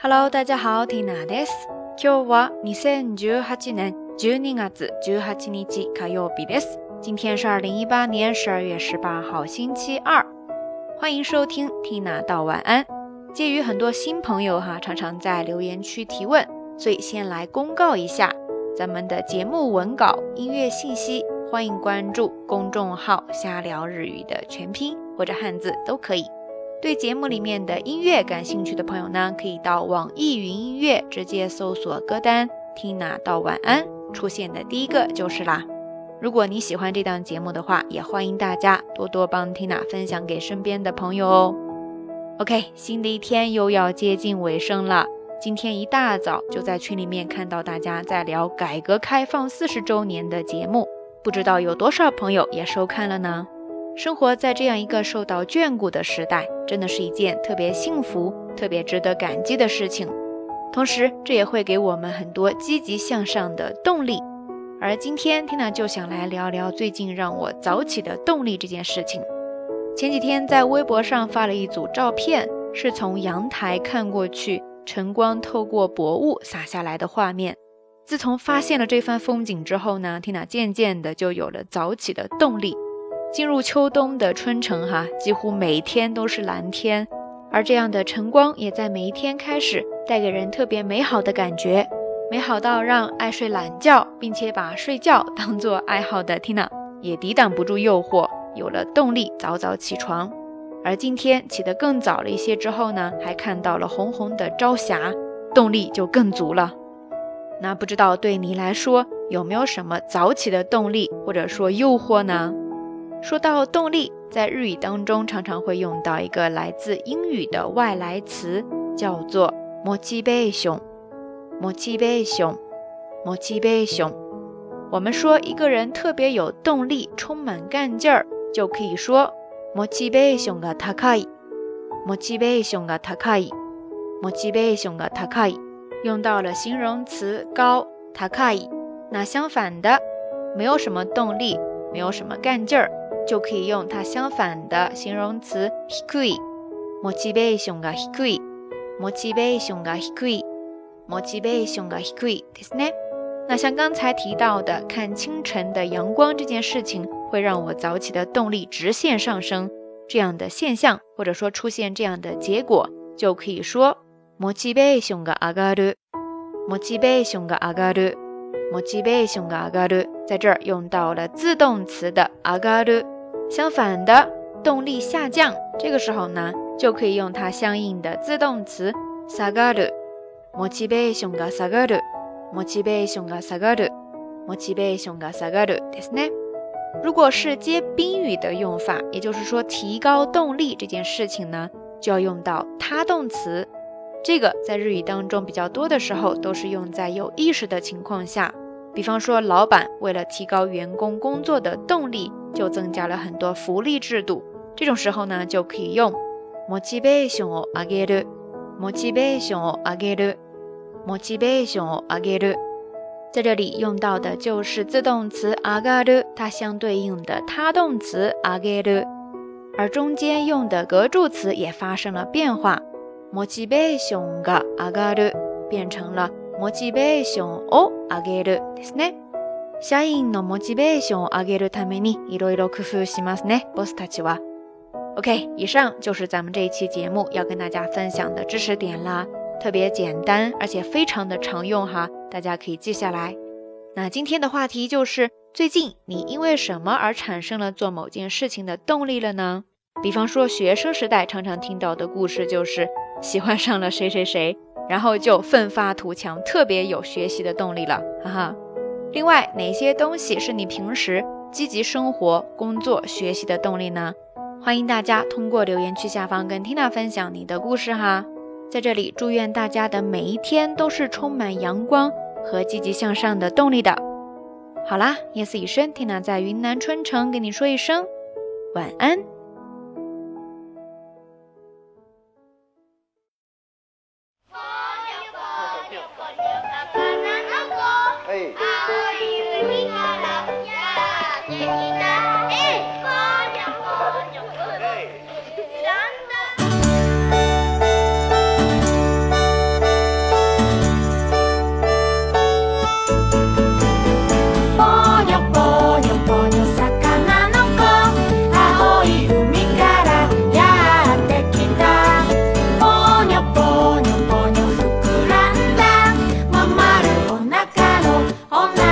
Hello，大家好，Tina です。今日は二千十八年十二月十八日火曜日です。今天是二零一八年十二月十八号，星期二。欢迎收听 Tina 道晚安。鉴于很多新朋友哈，常常在留言区提问，所以先来公告一下咱们的节目文稿、音乐信息。欢迎关注公众号“瞎聊日语”的全拼或者汉字都可以。 对节目里面的音乐感兴趣的朋友呢，可以到网易云音乐直接搜索歌单 “Tina 到晚安”，出现的第一个就是啦。如果你喜欢这档节目的话，也欢迎大家多多帮 Tina 分享给身边的朋友哦。OK，新的一天又要接近尾声了。今天一大早就在群里面看到大家在聊改革开放四十周年的节目，不知道有多少朋友也收看了呢？生活在这样一个受到眷顾的时代，真的是一件特别幸福、特别值得感激的事情。同时，这也会给我们很多积极向上的动力。而今天，Tina 就想来聊聊最近让我早起的动力这件事情。前几天在微博上发了一组照片，是从阳台看过去，晨光透过薄雾洒下来的画面。自从发现了这番风景之后呢，Tina 渐渐的就有了早起的动力。进入秋冬的春城，哈，几乎每天都是蓝天，而这样的晨光也在每一天开始带给人特别美好的感觉，美好到让爱睡懒觉并且把睡觉 当做爱好的 Tina 也抵挡不住诱惑，有了动力早早起床。而今天起得更早了一些之后呢，还看到了红红的朝霞，动力就更足了。那不知道对你来说有没有什么早起的动力或者说诱惑呢？说到动力，在日语当中常常会用到一个来自英语的外来词，叫做 motivation。motivation，motivation。我们说一个人特别有动力，充满干劲儿，就可以说 motivation ga takai。motivation ga takai。motivation ga takai。用到了形容词高 takai。那相反的，没有什么动力，没有什么干劲儿。就可以用它相反的形容词低い。モチベーションが低い。モチベーションが低い。モチベーションが低いですね。那像刚才提到的，看清晨的阳光这件事情，会让我早起的动力直线上升。这样的现象，或者说出现这样的结果，就可以说モチベーションが上がる。モチベーションが上がる。 Motivation が上がる。在这儿用到了自动词的上がる。相反的动力下降，这个时候呢，就可以用它相应的自动词，下个的，Motivation 个下个的，Motivation 个下个的，Motivation 个下个的。如果是接宾语的用法，也就是说提高动力这件事情呢，就要用到它动词。这个在日语当中比较多的时候，都是用在有意识的情况下。比方说，老板为了提高员工工作的动力，就增加了很多福利制度。这种时候呢，就可以用 motivation を上げる、motivation を上げる、motivation を上げる。在这里用到的就是自动词上げる，它相对应的他动词上げる，而中间用的格助词也发生了变化，motivation が上がる变成了。モチベーションを上げるですね。社員のモチベーションを上げるためにいろいろ工夫しますね。ボスたちは。OK，以上就是咱们这一期节目要跟大家分享的知识点啦，特别简单，而且非常的常用哈，大家可以记下来。那今天的话题就是，最近你因为什么而产生了做某件事情的动力了呢？比方说学生时代常常听到的故事就是喜欢上了谁谁谁。 然后就奋发图强，特别有学习的动力了，哈哈。另外，哪些东西是你平时积极生活、工作、学习的动力呢？欢迎大家通过留言区下方跟 Tina 分享你的故事哈。在这里，祝愿大家的每一天都是充满阳光和积极向上的动力的。好啦，夜色已深，Tina 在云南春城跟你说一声晚安。哎。哎 all night.